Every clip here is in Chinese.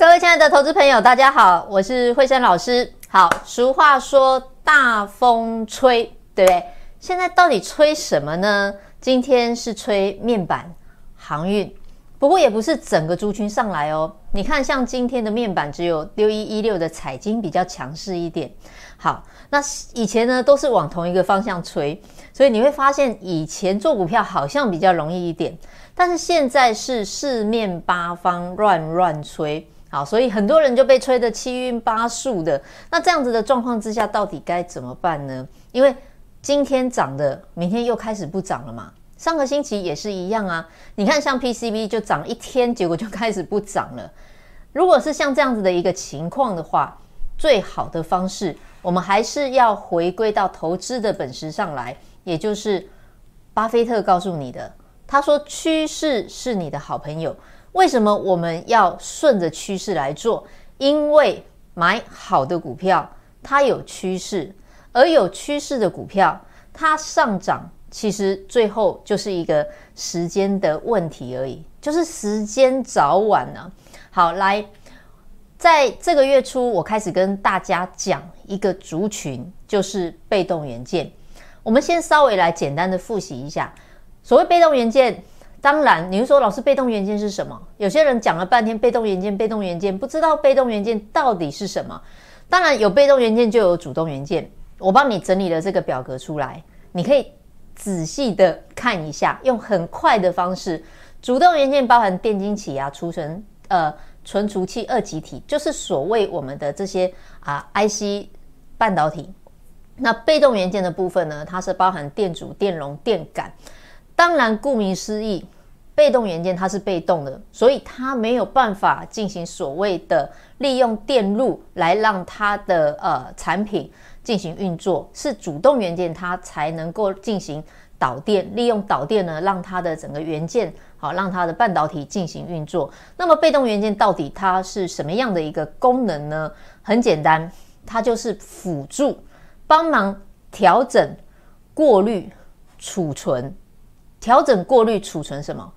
各位亲爱的投资朋友，大家好，我是慧珊老师。好，俗话说大风吹，对不对？现在到底吹什么呢？今天是吹面板、航运，不过也不是整个族群上来哦。你看，像今天的面板只有六一一六的彩金比较强势一点。好，那以前呢都是往同一个方向吹，所以你会发现以前做股票好像比较容易一点，但是现在是四面八方乱乱吹。好，所以很多人就被吹得七晕八素的。那这样子的状况之下，到底该怎么办呢？因为今天涨的，明天又开始不涨了嘛。上个星期也是一样啊。你看，像 PCB 就涨一天，结果就开始不涨了。如果是像这样子的一个情况的话，最好的方式，我们还是要回归到投资的本质上来，也就是巴菲特告诉你的。他说：“趋势是你的好朋友。”为什么我们要顺着趋势来做？因为买好的股票，它有趋势，而有趋势的股票，它上涨，其实最后就是一个时间的问题而已，就是时间早晚呢、好，来，在这个月初，我开始跟大家讲一个族群，就是被动元件。我们先稍微来简单的复习一下，所谓被动元件。当然，你说老师，被动元件是什么？有些人讲了半天被动元件，被动元件不知道被动元件到底是什么。当然，有被动元件就有主动元件。我帮你整理了这个表格出来，你可以仔细的看一下，用很快的方式。主动元件包含电晶体啊、储存呃存储器、二极体，就是所谓我们的这些啊 IC 半导体。那被动元件的部分呢，它是包含电阻、电容、电感。当然，顾名思义，被动元件它是被动的，所以它没有办法进行所谓的利用电路来让它的呃产品进行运作，是主动元件它才能够进行导电，利用导电呢让它的整个元件好让它的半导体进行运作。那么被动元件到底它是什么样的一个功能呢？很简单，它就是辅助、帮忙调整、过滤、储存。调整、过滤、储存什么？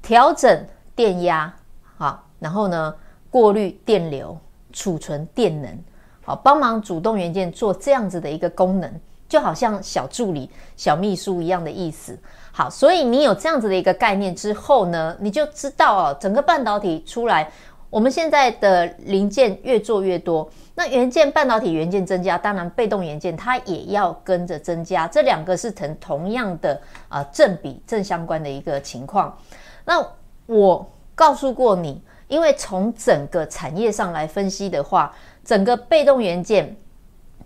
调整电压，好，然后呢，过滤电流，储存电能，好，帮忙主动元件做这样子的一个功能，就好像小助理、小秘书一样的意思。好，所以你有这样子的一个概念之后呢，你就知道哦，整个半导体出来。我们现在的零件越做越多，那元件半导体元件增加，当然被动元件它也要跟着增加，这两个是成同样的啊、正比正相关的一个情况。那我告诉过你，因为从整个产业上来分析的话，整个被动元件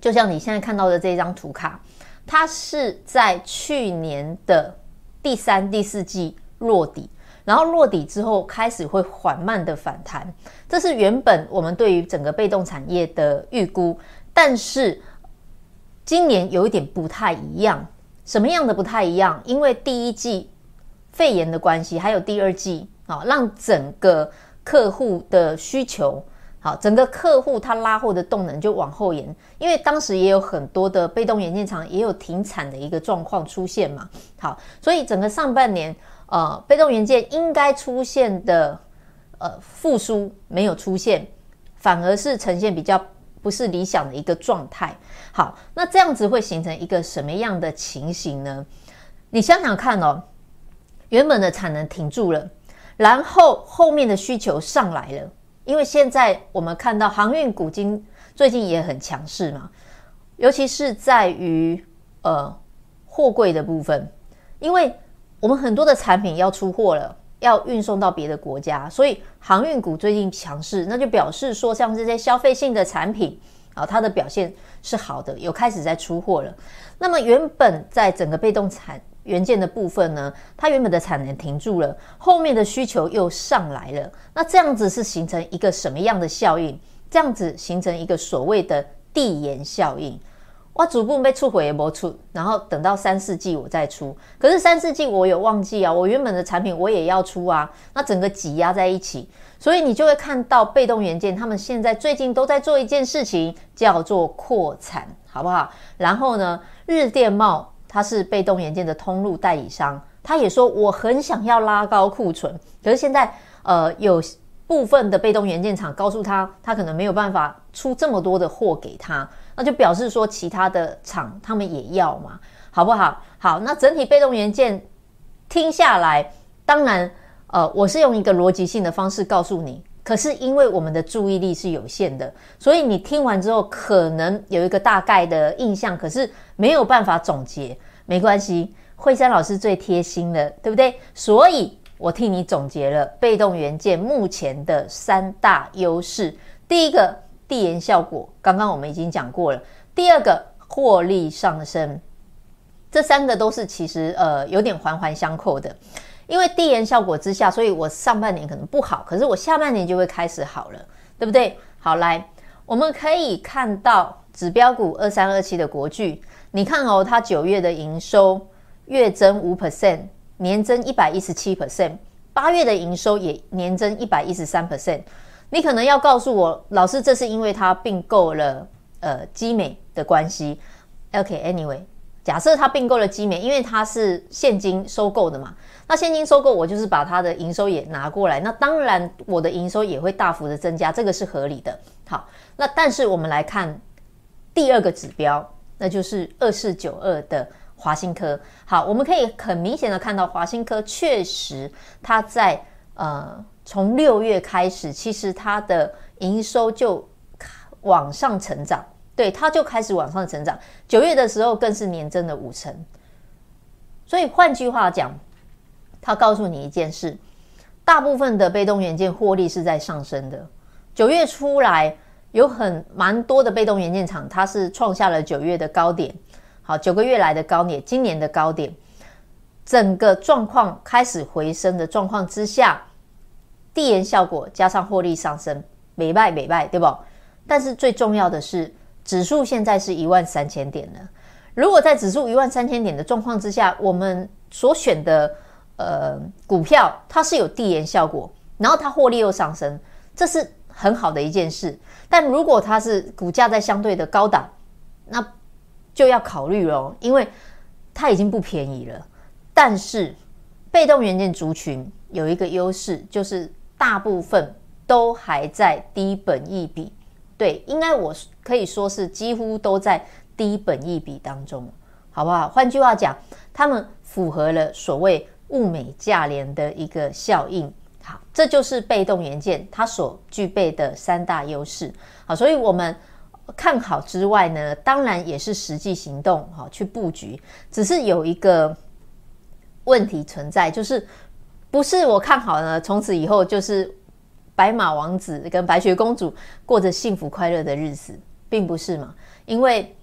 就像你现在看到的这张图卡，它是在去年的第三、第四季落底。然后落底之后，开始会缓慢的反弹，这是原本我们对于整个被动产业的预估。但是今年有一点不太一样，什么样的不太一样？因为第一季肺炎的关系，还有第二季啊，让整个客户的需求好，整个客户他拉货的动能就往后延。因为当时也有很多的被动元件厂也有停产的一个状况出现嘛。好，所以整个上半年。呃，被动元件应该出现的呃复苏没有出现，反而是呈现比较不是理想的一个状态。好，那这样子会形成一个什么样的情形呢？你想想看哦，原本的产能停住了，然后后面的需求上来了，因为现在我们看到航运股今最近也很强势嘛，尤其是在于呃货柜的部分，因为。我们很多的产品要出货了，要运送到别的国家，所以航运股最近强势，那就表示说，像这些消费性的产品啊，它的表现是好的，有开始在出货了。那么原本在整个被动产元件的部分呢，它原本的产能停住了，后面的需求又上来了，那这样子是形成一个什么样的效应？这样子形成一个所谓的递延效应。我逐步被出货也没出，然后等到三四季我再出。可是三四季我有忘记啊，我原本的产品我也要出啊，那整个挤压在一起，所以你就会看到被动元件他们现在最近都在做一件事情，叫做扩产，好不好？然后呢，日电贸它是被动元件的通路代理商，他也说我很想要拉高库存，可是现在呃有部分的被动元件厂告诉他，他可能没有办法出这么多的货给他，那就表示说其他的厂他们也要嘛，好不好？好，那整体被动元件听下来，当然，呃，我是用一个逻辑性的方式告诉你。可是因为我们的注意力是有限的，所以你听完之后可能有一个大概的印象，可是没有办法总结。没关系，惠珊老师最贴心了，对不对？所以我替你总结了被动元件目前的三大优势。第一个，递延效果，刚刚我们已经讲过了。第二个，获利上升，这三个都是其实呃有点环环相扣的。因为递延效果之下，所以我上半年可能不好，可是我下半年就会开始好了，对不对？好，来，我们可以看到指标股二三二七的国巨，你看哦，它九月的营收月增五 percent，年增一百一十七 percent，八月的营收也年增一百一十三 percent。你可能要告诉我，老师，这是因为它并购了呃基美的关系。OK，Anyway。假设它并购了基美，因为它是现金收购的嘛，那现金收购我就是把它的营收也拿过来，那当然我的营收也会大幅的增加，这个是合理的。好，那但是我们来看第二个指标，那就是二四九二的华新科。好，我们可以很明显的看到华新科确实它在呃从六月开始，其实它的营收就往上成长。对，它就开始往上成长。九月的时候更是年增了五成。所以换句话讲，它告诉你一件事：大部分的被动元件获利是在上升的。九月出来有很蛮多的被动元件厂，它是创下了九月的高点。好，九个月来的高点，今年的高点，整个状况开始回升的状况之下，递延效果加上获利上升，没败没败，对不？但是最重要的是。指数现在是一万三千点了。如果在指数一万三千点的状况之下，我们所选的呃股票它是有递延效果，然后它获利又上升，这是很好的一件事。但如果它是股价在相对的高档，那就要考虑了，因为它已经不便宜了。但是被动元件族群有一个优势，就是大部分都还在低本益比。对，应该我可以说是几乎都在低本益比当中，好不好？换句话讲，他们符合了所谓物美价廉的一个效应。好，这就是被动元件它所具备的三大优势。好，所以我们看好之外呢，当然也是实际行动，好去布局。只是有一个问题存在，就是不是我看好呢，从此以后就是。白马王子跟白雪公主过着幸福快乐的日子，并不是嘛？因为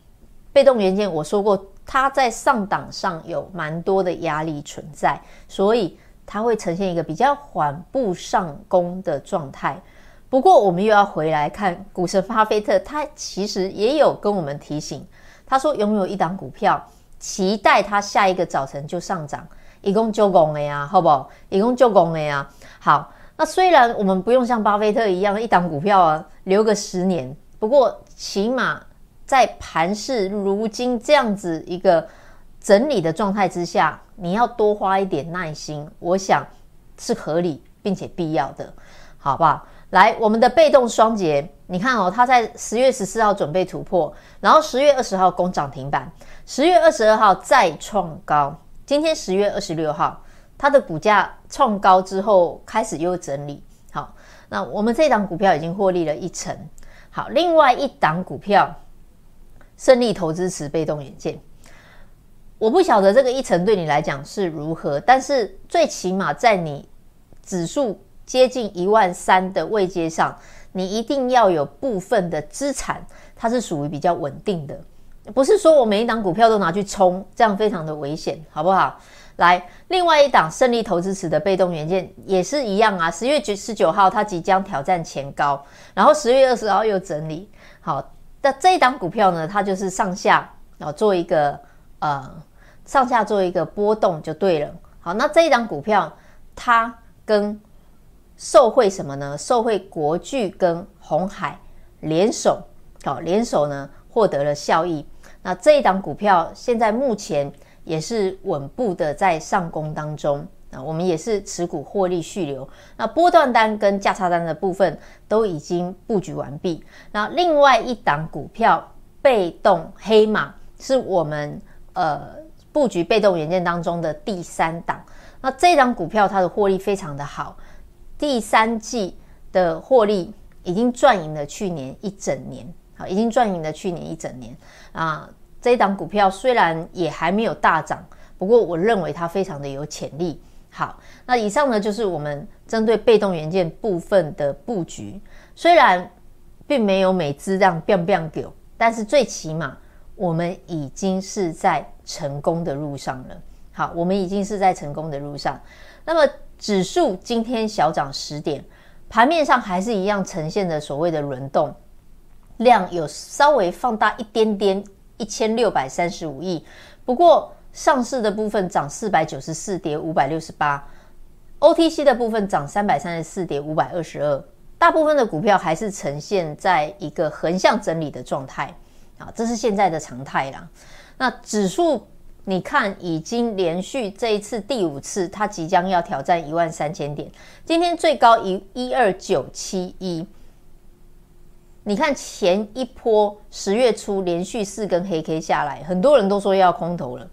被动元件我说过，它在上档上有蛮多的压力存在，所以它会呈现一个比较缓步上攻的状态。不过，我们又要回来看股神巴菲特，他其实也有跟我们提醒，他说拥有一档股票，期待它下一个早晨就上涨，一共就拱了呀，好不好？一共就拱了呀，好。那虽然我们不用像巴菲特一样一档股票啊留个十年，不过起码在盘市如今这样子一个整理的状态之下，你要多花一点耐心，我想是合理并且必要的，好不好？来，我们的被动双节，你看哦，它在十月十四号准备突破，然后十月二十号攻涨停板，十月二十二号再创高，今天十月二十六号。它的股价创高之后开始又整理，好，那我们这档股票已经获利了一成，好，另外一档股票胜利投资池被动元件，我不晓得这个一成对你来讲是如何，但是最起码在你指数接近一万三的位阶上，你一定要有部分的资产，它是属于比较稳定的，不是说我每一档股票都拿去冲，这样非常的危险，好不好？来，另外一档胜利投资池的被动元件也是一样啊。十月九十九号，它即将挑战前高，然后十月二十号又整理。好，那这一档股票呢，它就是上下啊做一个呃上下做一个波动就对了。好，那这一档股票它跟受惠什么呢？受惠国巨跟鸿海联手，好联手呢获得了效益。那这一档股票现在目前。也是稳步的在上攻当中，啊，我们也是持股获利续留。那波段单跟价差单的部分都已经布局完毕。那另外一档股票被动黑马是我们呃布局被动元件当中的第三档。那这档股票它的获利非常的好，第三季的获利已经赚赢了去年一整年，好，已经赚赢了去年一整年啊。这一档股票虽然也还没有大涨，不过我认为它非常的有潜力。好，那以上呢就是我们针对被动元件部分的布局，虽然并没有每只这样 biang biang 给，但是最起码我们已经是在成功的路上了。好，我们已经是在成功的路上。那么指数今天小涨十点，盘面上还是一样呈现着所谓的轮动，量有稍微放大一点点，一千六百三十五亿。不过上市的部分涨四百九十四，跌五百六十八；OTC 的部分涨三百三十四，跌五百二十二。大部分的股票还是呈现在一个横向整理的状态。啊，这是现在的常态啦。那指数。你看，已经连续这一次第五次，它即将要挑战一万三千点。今天最高一一二九七一。你看前一波十月初连续四根黑 K 下来，很多人都说要空头了，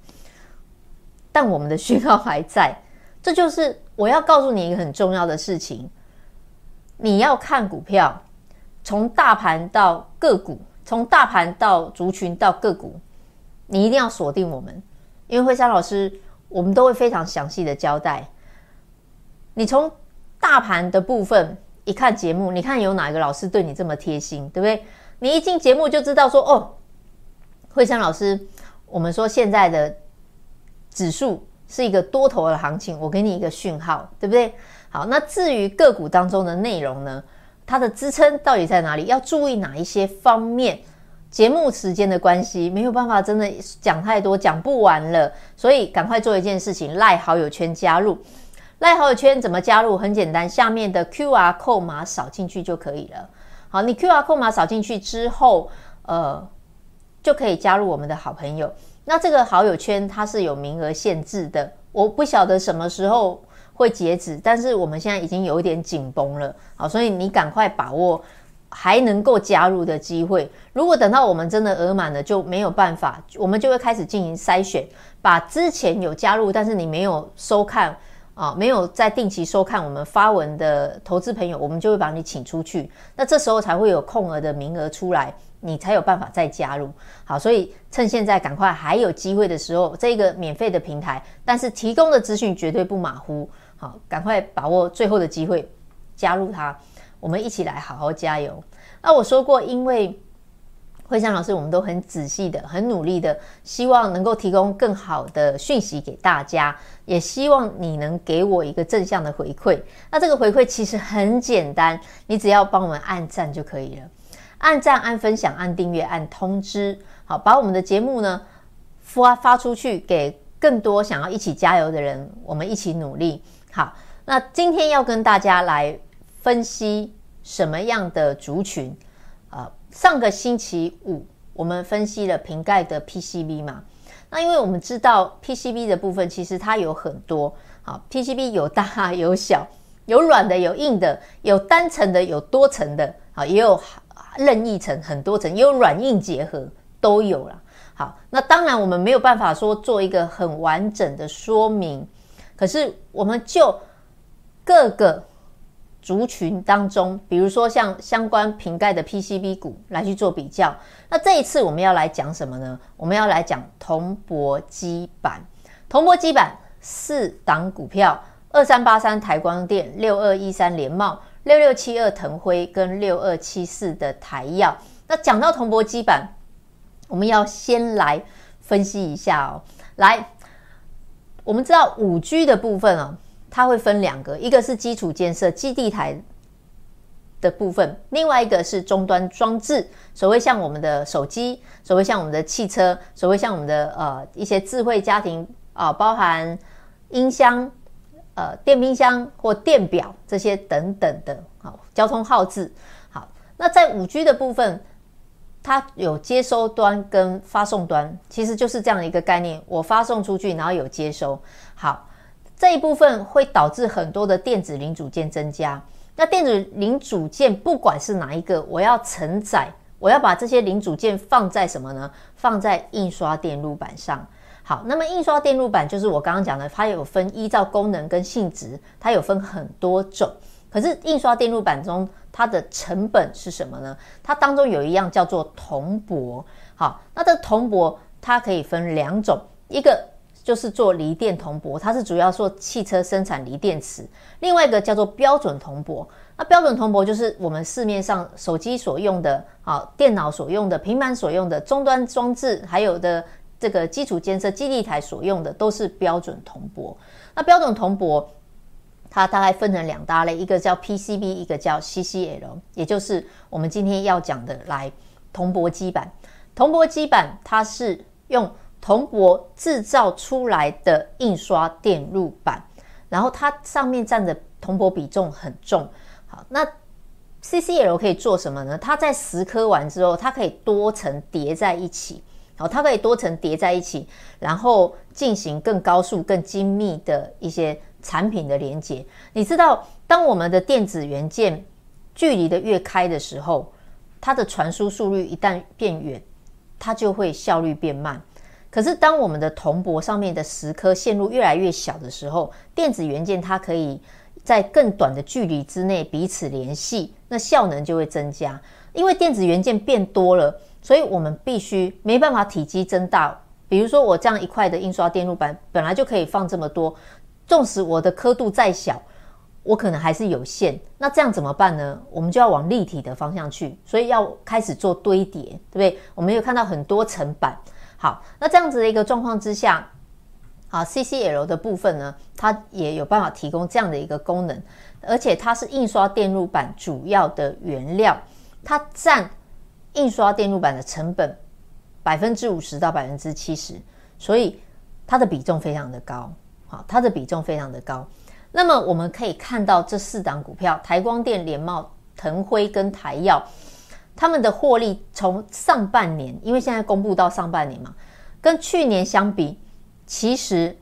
但我们的讯号还在。这就是我要告诉你一个很重要的事情：你要看股票，从大盘到个股，从大盘到族群到个股，你一定要锁定我们。因为惠山老师，我们都会非常详细的交代。你从大盘的部分一看节目，你看有哪一个老师对你这么贴心，对不对？你一进节目就知道说，哦，惠珊老师，我们说现在的指数是一个多头的行情，我给你一个讯号，对不对？好，那至于个股当中的内容呢，它的支撑到底在哪里？要注意哪一些方面？节目时间的关系，没有办法真的讲太多，讲不完了，所以赶快做一件事情，赖好友圈加入。赖好友圈怎么加入？很简单，下面的 QR 扣码扫进去就可以了。好，你 QR 扣码扫进去之后，呃，就可以加入我们的好朋友。那这个好友圈它是有名额限制的，我不晓得什么时候会截止，但是我们现在已经有一点紧绷了。好，所以你赶快把握。还能够加入的机会，如果等到我们真的额满了，就没有办法，我们就会开始进行筛选，把之前有加入但是你没有收看啊，没有在定期收看我们发文的投资朋友，我们就会把你请出去。那这时候才会有空额的名额出来，你才有办法再加入。好，所以趁现在赶快还有机会的时候，这个免费的平台，但是提供的资讯绝对不马虎。好，赶快把握最后的机会，加入它。我们一起来好好加油。那我说过，因为惠香老师，我们都很仔细的、很努力的，希望能够提供更好的讯息给大家，也希望你能给我一个正向的回馈。那这个回馈其实很简单，你只要帮我们按赞就可以了。按赞、按分享、按订阅、按通知，好，把我们的节目呢发发出去，给更多想要一起加油的人，我们一起努力。好，那今天要跟大家来。分析什么样的族群？上个星期五我们分析了瓶盖的 PCB 嘛。那因为我们知道 PCB 的部分其实它有很多，好，PCB 有大有小，有软的有硬的，有单层的有多层的，好，也有任意层很多层，也有软硬结合都有了。好，那当然我们没有办法说做一个很完整的说明，可是我们就各个。族群当中，比如说像相关瓶盖的 PCB 股来去做比较。那这一次我们要来讲什么呢？我们要来讲铜箔基板。铜箔基板四档股票：二三八三台光电、六二一三联茂、六六七二腾辉跟六二七四的台燿。那讲到铜箔基板，我们要先来分析一下哦。来，我们知道五 G 的部分哦。它会分两个，一个是基础建设基地台的部分，另外一个是终端装置。所谓像我们的手机，所谓像我们的汽车，所谓像我们的呃一些智慧家庭啊、包含音箱、呃电冰箱或电表这些等等的，好，交通号志。好，那在五 G 的部分，它有接收端跟发送端，其实就是这样的一个概念。我发送出去，然后有接收。好。这一部分会导致很多的电子零组件增加。那电子零组件不管是哪一个，我要承载，我要把这些零组件放在什么呢？放在印刷电路板上。好，那么印刷电路板就是我刚刚讲的，它有分依照功能跟性质，它有分很多种。可是印刷电路板中它的成本是什么呢？它当中有一样叫做铜箔。好，那这铜箔它可以分两种，一个。就是做锂电铜箔，它是主要做汽车生产锂电池。另外一个叫做标准铜箔，那标准铜箔就是我们市面上手机所用的，啊，电脑所用的，平板所用的，终端装置，还有的这个基础建设基地台所用的，都是标准铜箔。那标准铜箔它大概分成两大类，一个叫 PCB，一个叫 CCL，也就是我们今天要讲的来铜箔基板。铜箔基板它是用铜箔制造出来的印刷电路板，然后它上面占的铜箔比重很重。好，那 CCL 可以做什么呢？它在蚀刻完之后，它可以多层叠在一起。好，它可以多层叠在一起，然后进行更高速、更精密的一些产品的连接。你知道，当我们的电子元件距离的越开的时候，它的传输速率一旦变远，它就会效率变慢。可是，当我们的铜箔上面的蚀刻线路越来越小的时候，电子元件它可以在更短的距离之内彼此联系，那效能就会增加。因为电子元件变多了，所以我们必须没办法体积增大。比如说，我这样一块的印刷电路板本来就可以放这么多，纵使我的刻度再小，我可能还是有限。那这样怎么办呢？我们就要往立体的方向去，所以要开始做堆叠，对不对？我们有看到很多层板。好，那这样子的一个状况之下，啊，CCL 的部分呢，它也有办法提供这样的一个功能，而且它是印刷电路板主要的原料，它占印刷电路板的成本百分之五十到百分之七十，所以它的比重非常的高，好，它的比重非常的高。那么我们可以看到这四档股票：台光电、联茂、腾辉跟台药。他们的获利从上半年，因为现在公布到上半年嘛，跟去年相比，其实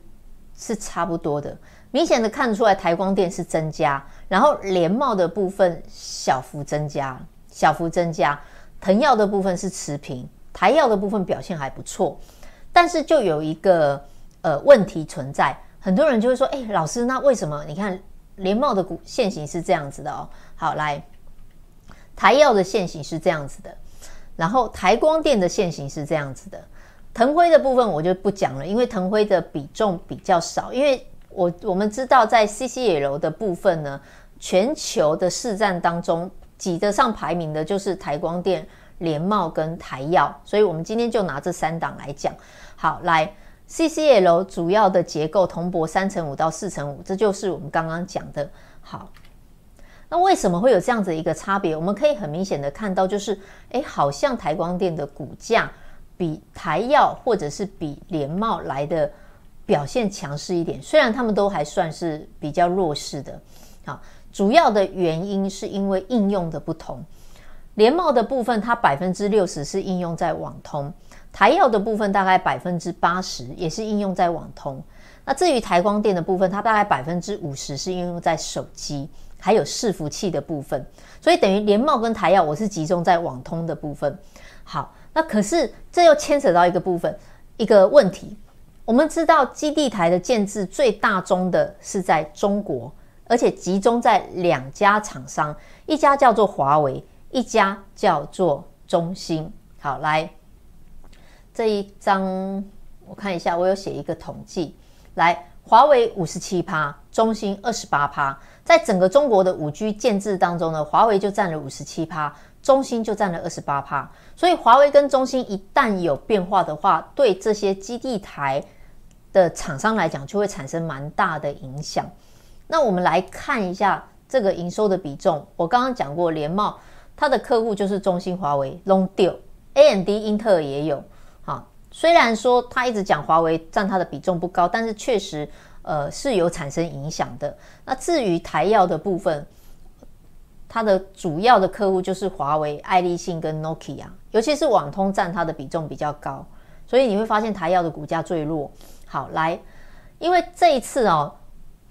是差不多的。明显的看得出来，台光电是增加，然后联茂的部分小幅增加，小幅增加，腾药的部分是持平，台药的部分表现还不错。但是就有一个呃问题存在，很多人就会说：“哎，老师，那为什么？你看联茂的股现形是这样子的哦。”好，来。台燿的线型是这样子的，然后台光电的线型是这样子的，腾辉的部分我就不讲了，因为腾辉的比重比较少。因为我我们知道在 CCL 的部分呢，全球的市占当中挤得上排名的就是台光电、联茂跟台燿，所以我们今天就拿这三档来讲。好，来 CCL 主要的结构铜箔三乘五到四乘五，这就是我们刚刚讲的。好。那为什么会有这样子一个差别？我们可以很明显的看到，就是诶，好像台光电的股价比台药或者是比联茂来的表现强势一点。虽然他们都还算是比较弱势的，好，主要的原因是因为应用的不同。联茂的部分，它百分之六十是应用在网通；台药的部分大概百分之八十也是应用在网通。那至于台光电的部分，它大概百分之五十是应用在手机。还有伺服器的部分，所以等于联茂跟台燿，我是集中在网通的部分。好，那可是这又牵扯到一个部分，一个问题。我们知道基地台的建制最大宗的是在中国，而且集中在两家厂商，一家叫做华为，一家叫做中兴。好，来这一张我看一下，我有写一个统计，来。华为五十七趴，中兴二十八趴，在整个中国的五 G 建制当中呢，华为就占了五十七趴，中兴就占了二十八趴。所以华为跟中兴一旦有变化的话，对这些基地台的厂商来讲，就会产生蛮大的影响。那我们来看一下这个营收的比重。我刚刚讲过，联茂它的客户就是中兴、华为、龙迪、AMD、英特尔也有。虽然说他一直讲华为占它的比重不高，但是确实，呃，是有产生影响的。那至于台药的部分，它的主要的客户就是华为、爱立信跟 Nokia，尤其是网通占它的比重比较高，所以你会发现台药的股价最弱。好，来，因为这一次哦，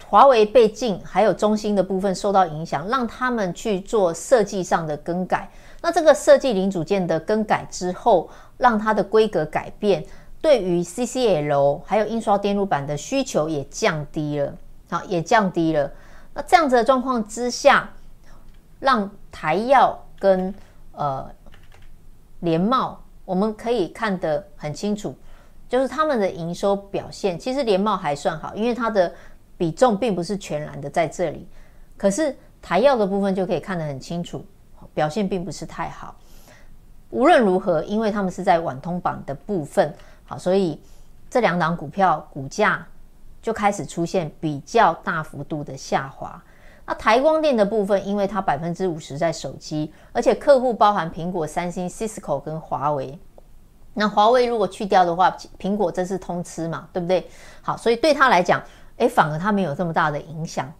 华为被禁，还有中兴的部分受到影响，让他们去做设计上的更改。那这个设计零组件的更改之后，让它的规格改变，对于 CCL 还有印刷电路板的需求也降低了，好，也降低了。那这样子的状况之下，让台燿跟呃联茂，我们可以看得很清楚，就是他们的营收表现，其实联茂还算好，因为它的比重并不是全然的在这里。可是台燿的部分就可以看得很清楚，表现并不是太好。无论如何，因为他们是在晚通榜的部分，好，所以这两档股票股价就开始出现比较大幅度的下滑。那台光电的部分，因为它百分之五十在手机，而且客户包含苹果、三星、Cisco 跟华为。那华为如果去掉的话，苹果这是通吃嘛，对不对？好，所以对他来讲，诶，反而它没有这么大的影响。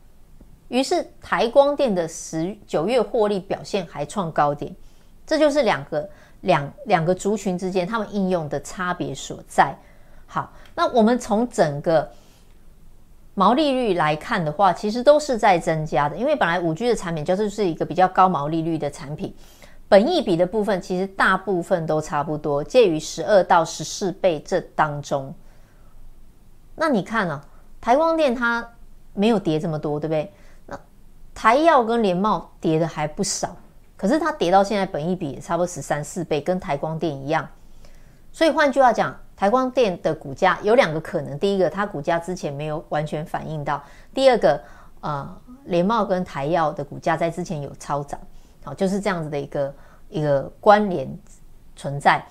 于是台光电的十九月获利表现还创高点，这就是两个两两个族群之间他们应用的差别所在。好，那我们从整个毛利率来看的话，其实都是在增加的，因为本来五 G 的产品就是是一个比较高毛利率的产品，本益比的部分其实大部分都差不多，介于十二到十四倍这当中。那你看呢、啊？台光电它没有跌这么多，对不对？那台燿跟联茂跌的还不少，可是它跌到现在本益比也差不多十三四倍，跟台光电一样。所以换句话讲。台光电的股价有两个可能，第一个它股价之前没有完全反映到，第二个呃联茂跟台药的股价在之前有超涨，好，就是这样子的一个一个关联存在。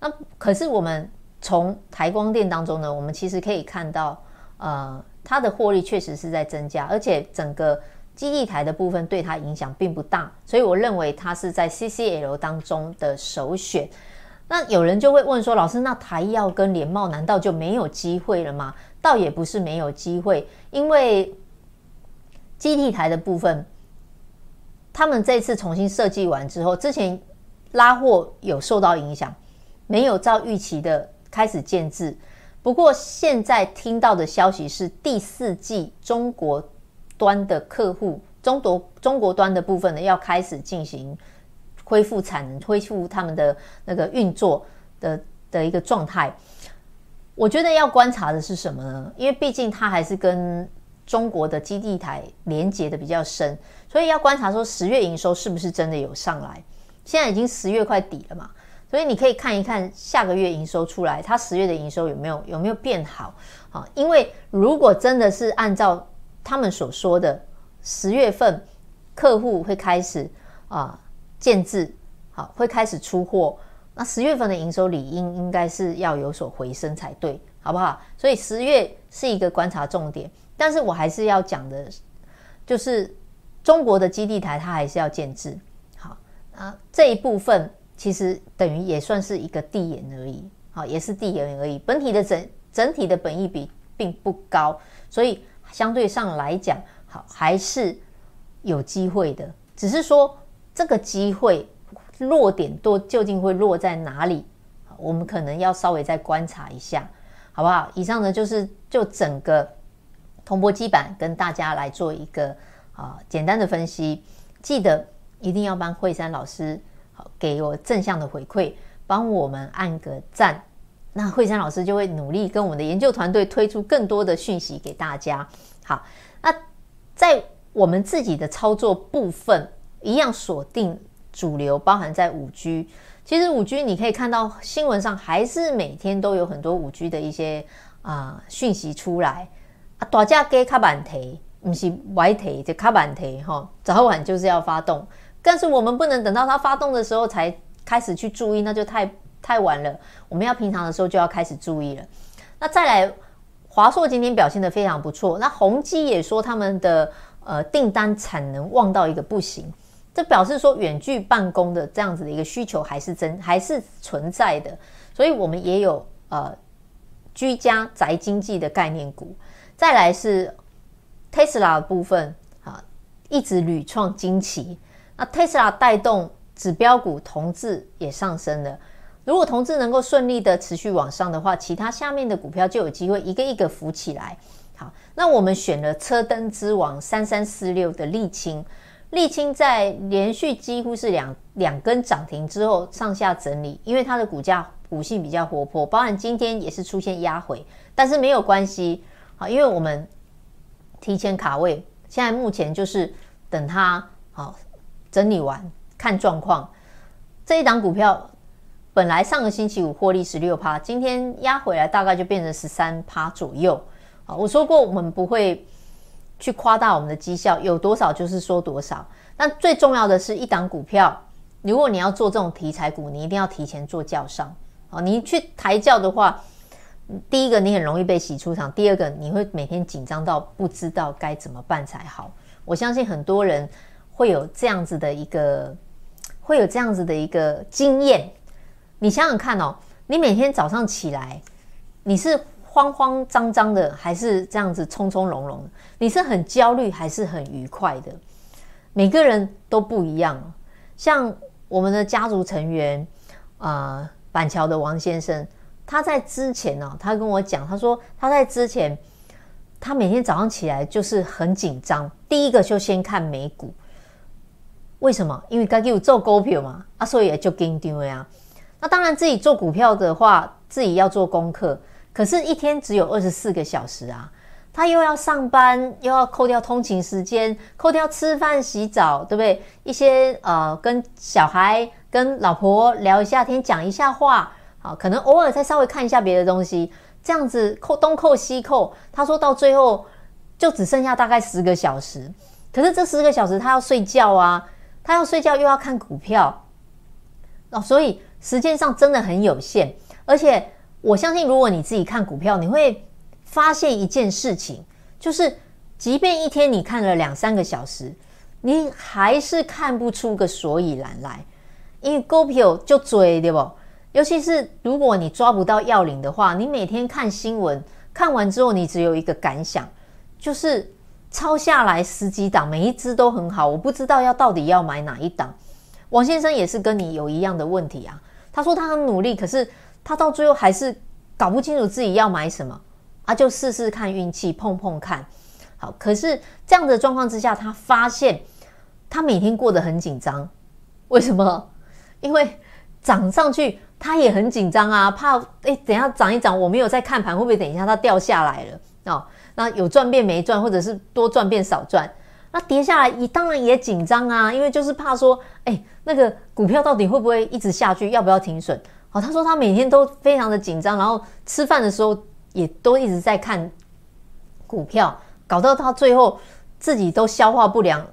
那可是我们从台光电当中呢，我们其实可以看到，呃，它的获利确实是在增加，而且整个基地台的部分对它影响并不大，所以我认为它是在 CCL 当中的首选。那有人就会问说：“老师，那台要跟联茂难道就没有机会了吗？”倒也不是没有机会，因为基地台的部分，他们这次重新设计完之后，之前拉货有受到影响，没有照预期的开始建制。不过现在听到的消息是，第四季中国端的客户，中国中国端的部分呢，要开始进行。恢复产能，恢复他们的那个运作的的一个状态。我觉得要观察的是什么呢？因为毕竟它还是跟中国的基地台连接的比较深，所以要观察说十月营收是不是真的有上来。现在已经十月快底了嘛，所以你可以看一看下个月营收出来，它十月的营收有没有有没有变好啊？因为如果真的是按照他们所说的，十月份客户会开始啊。建制好，会开始出货，那十月份的营收理应应该是要有所回升才对，好不好？所以十月是一个观察重点，但是我还是要讲的，就是中国的基地台它还是要建制好啊，这一部分其实等于也算是一个递延而已，好，也是递延而已。本体的整整体的本益比并不高，所以相对上来讲，好还是有机会的，只是说。这个机会落点多究竟会落在哪里？我们可能要稍微再观察一下，好不好？以上呢就是就整个铜箔基板跟大家来做一个啊简单的分析。记得一定要帮惠珊老师好给我正向的回馈，帮我们按个赞。那惠珊老师就会努力跟我们的研究团队推出更多的讯息给大家。好，那在我们自己的操作部分。一样锁定主流，包含在五 G。其实五 G 你可以看到新闻上还是每天都有很多五 G 的一些啊讯息出来啊，大家给卡板提，不是歪提，就卡板提哈，早晚就是要发动。但是我们不能等到它发动的时候才开始去注意，那就太太晚了。我们要平常的时候就要开始注意了。那再来，华硕今天表现得非常不错。那宏基也说他们的呃订单产能旺到一个不行。这表示说，远距办公的这样子的一个需求还是真还是存在的，所以我们也有呃居家宅经济的概念股。再来是 Tesla 的部分啊，一直屡创惊奇。那 Tesla 带动指标股同质也上升了。如果同志能够顺利的持续往上的话，其他下面的股票就有机会一个一个浮起来。好，那我们选了车灯之王三三四六的沥青，沥青在连续几乎是两两根涨停之后上下整理，因为它的股价股性比较活泼，包含今天也是出现压回，但是没有关系，好，因为我们提前卡位，现在目前就是等它好整理完看状况。这一档股票本来上个星期五获利十六趴，今天压回来大概就变成十三趴左右。啊，我说过我们不会去夸大我们的绩效，有多少就是说多少。但最重要的是一档股票，如果你要做这种题材股，你一定要提前做教商。啊，你去抬轿的话，第一个你很容易被洗出场，第二个你会每天紧张到不知道该怎么办才好。我相信很多人会有这样子的一个。会有这样子的一个经验，你想想看哦，你每天早上起来，你是慌慌张张的，还是这样子从从容容？你是很焦虑，还是很愉快的？每个人都不一样。像我们的家族成员，呃，板桥的王先生，他在之前呢、哦，他跟我讲，他说他在之前，他每天早上起来就是很紧张，第一个就先看美股。为什么？因为自己有做股票嘛，啊，所以也就紧张呀。那当然，自己做股票的话，自己要做功课。可是，一天只有二十四个小时啊，他又要上班，又要扣掉通勤时间，扣掉吃饭、洗澡，对不对？一些呃，跟小孩、跟老婆聊一下天，讲一下话，好，可能偶尔再稍微看一下别的东西，这样子扣东扣西扣，他说到最后就只剩下大概十个小时。可是这十个小时他要睡觉啊。他要睡觉又要看股票，哦，所以时间上真的很有限。而且我相信，如果你自己看股票，你会发现一件事情，就是即便一天你看了两三个小时，你还是看不出个所以然来，因为股票就追，对不？尤其是如果你抓不到要领的话，你每天看新闻，看完之后你只有一个感想，就是。抄下来十几档，每一只都很好，我不知道要到底要买哪一档。王先生也是跟你有一样的问题啊。他说他很努力，可是他到最后还是搞不清楚自己要买什么啊，就试试看运气，碰碰看。好，可是这样的状况之下，他发现他每天过得很紧张。为什么？因为涨上去他也很紧张啊，怕诶，等一下涨一涨，我没有在看盘，会不会等一下它掉下来了哦。那有赚变没赚，或者是多赚变少赚，那跌下来，你当然也紧张啊，因为就是怕说，哎，那个股票到底会不会一直下去，要不要停损？好，他说他每天都非常的紧张，然后吃饭的时候也都一直在看股票，搞到他最后自己都消化不良。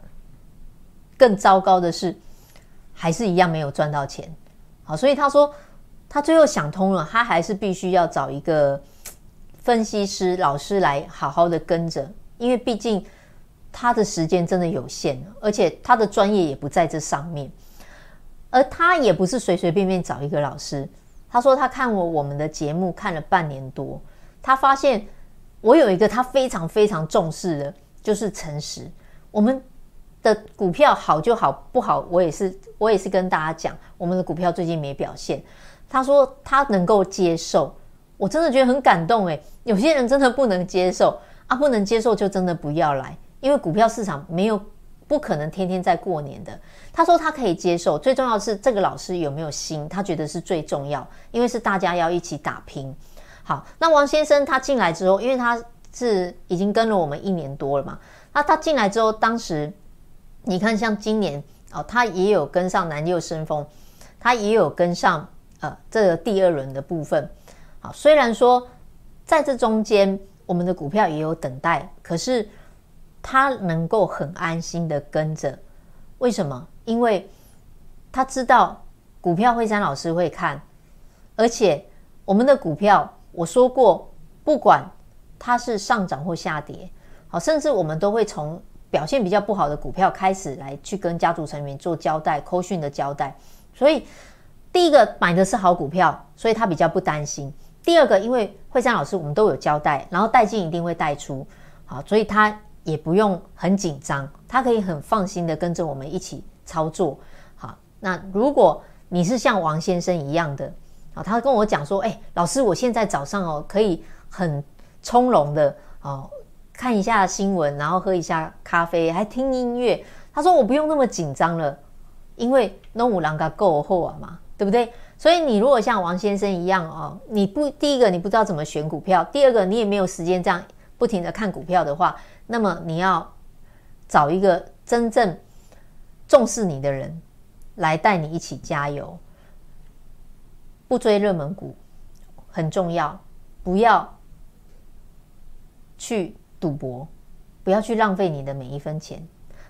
更糟糕的是，还是一样没有赚到钱。好，所以他说他最后想通了，他还是必须要找一个。分析师老师来好好的跟着，因为毕竟他的时间真的有限，而且他的专业也不在这上面，而他也不是随随便便找一个老师。他说他看我我们的节目看了半年多，他发现我有一个他非常非常重视的，就是诚实。我们的股票好就好，不好我也是我也是跟大家讲，我们的股票最近没表现。他说他能够接受。我真的觉得很感动诶，有些人真的不能接受啊，不能接受就真的不要来，因为股票市场没有不可能天天在过年的。他说他可以接受，最重要的是这个老师有没有心，他觉得是最重要，因为是大家要一起打拼。好，那王先生他进来之后，因为他是已经跟了我们一年多了嘛，那他进来之后，当时你看像今年哦，他也有跟上南六生风，他也有跟上呃这个第二轮的部分。好，虽然说在这中间，我们的股票也有等待，可是他能够很安心的跟着，为什么？因为他知道股票惠山老师会看，而且我们的股票，我说过，不管它是上涨或下跌，好，甚至我们都会从表现比较不好的股票开始来去跟家族成员做交代、扣讯的交代，所以第一个买的是好股票，所以他比较不担心。第二个，因为惠山老师我们都有交代，然后带进一定会带出，好，所以他也不用很紧张，他可以很放心的跟着我们一起操作。好，那如果你是像王先生一样的，好，他跟我讲说，哎，老师，我现在早上哦可以很从容的哦看一下新闻，然后喝一下咖啡，还听音乐。他说我不用那么紧张了，因为拢有人甲顾好啊嘛，对不对？所以你如果像王先生一样哦，你不第一个你不知道怎么选股票，第二个你也没有时间这样不停的看股票的话，那么你要找一个真正重视你的人来带你一起加油，不追热门股很重要，不要去赌博，不要去浪费你的每一分钱。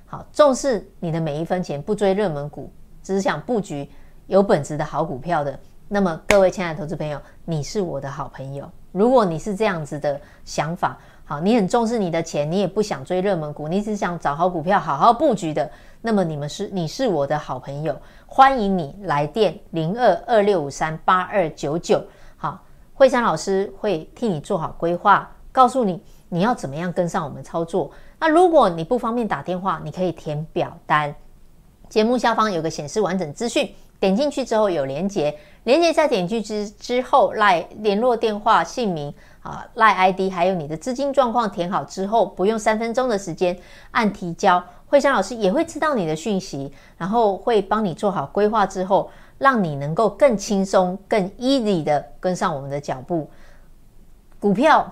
好，重视你的每一分钱，不追热门股，只是想布局。有本质的好股票的，那么各位亲爱的投资朋友，你是我的好朋友。如果你是这样子的想法，好，你很重视你的钱，你也不想追热门股，你只想找好股票好好布局的，那么你们是你是我的好朋友，欢迎你来电零二二六五三八二九九。好，惠珊老师会替你做好规划，告诉你你要怎么样跟上我们操作。那如果你不方便打电话，你可以填表单，节目下方有个显示完整资讯。点进去之后有连结，连结再点进去之之后，来联络电话、姓名啊、赖 ID，还有你的资金状况填好之后，不用三分钟的时间按提交，惠珊老师也会知道你的讯息，然后会帮你做好规划之后，让你能够更轻松、更 easy 的跟上我们的脚步。股票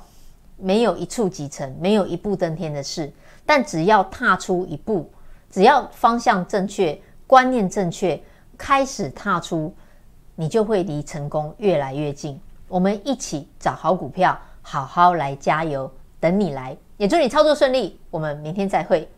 没有一蹴即成，没有一步登天的事，但只要踏出一步，只要方向正确、观念正确。开始踏出，你就会离成功越来越近。我们一起找好股票，好好来加油，等你来。也祝你操作顺利。我们明天再会。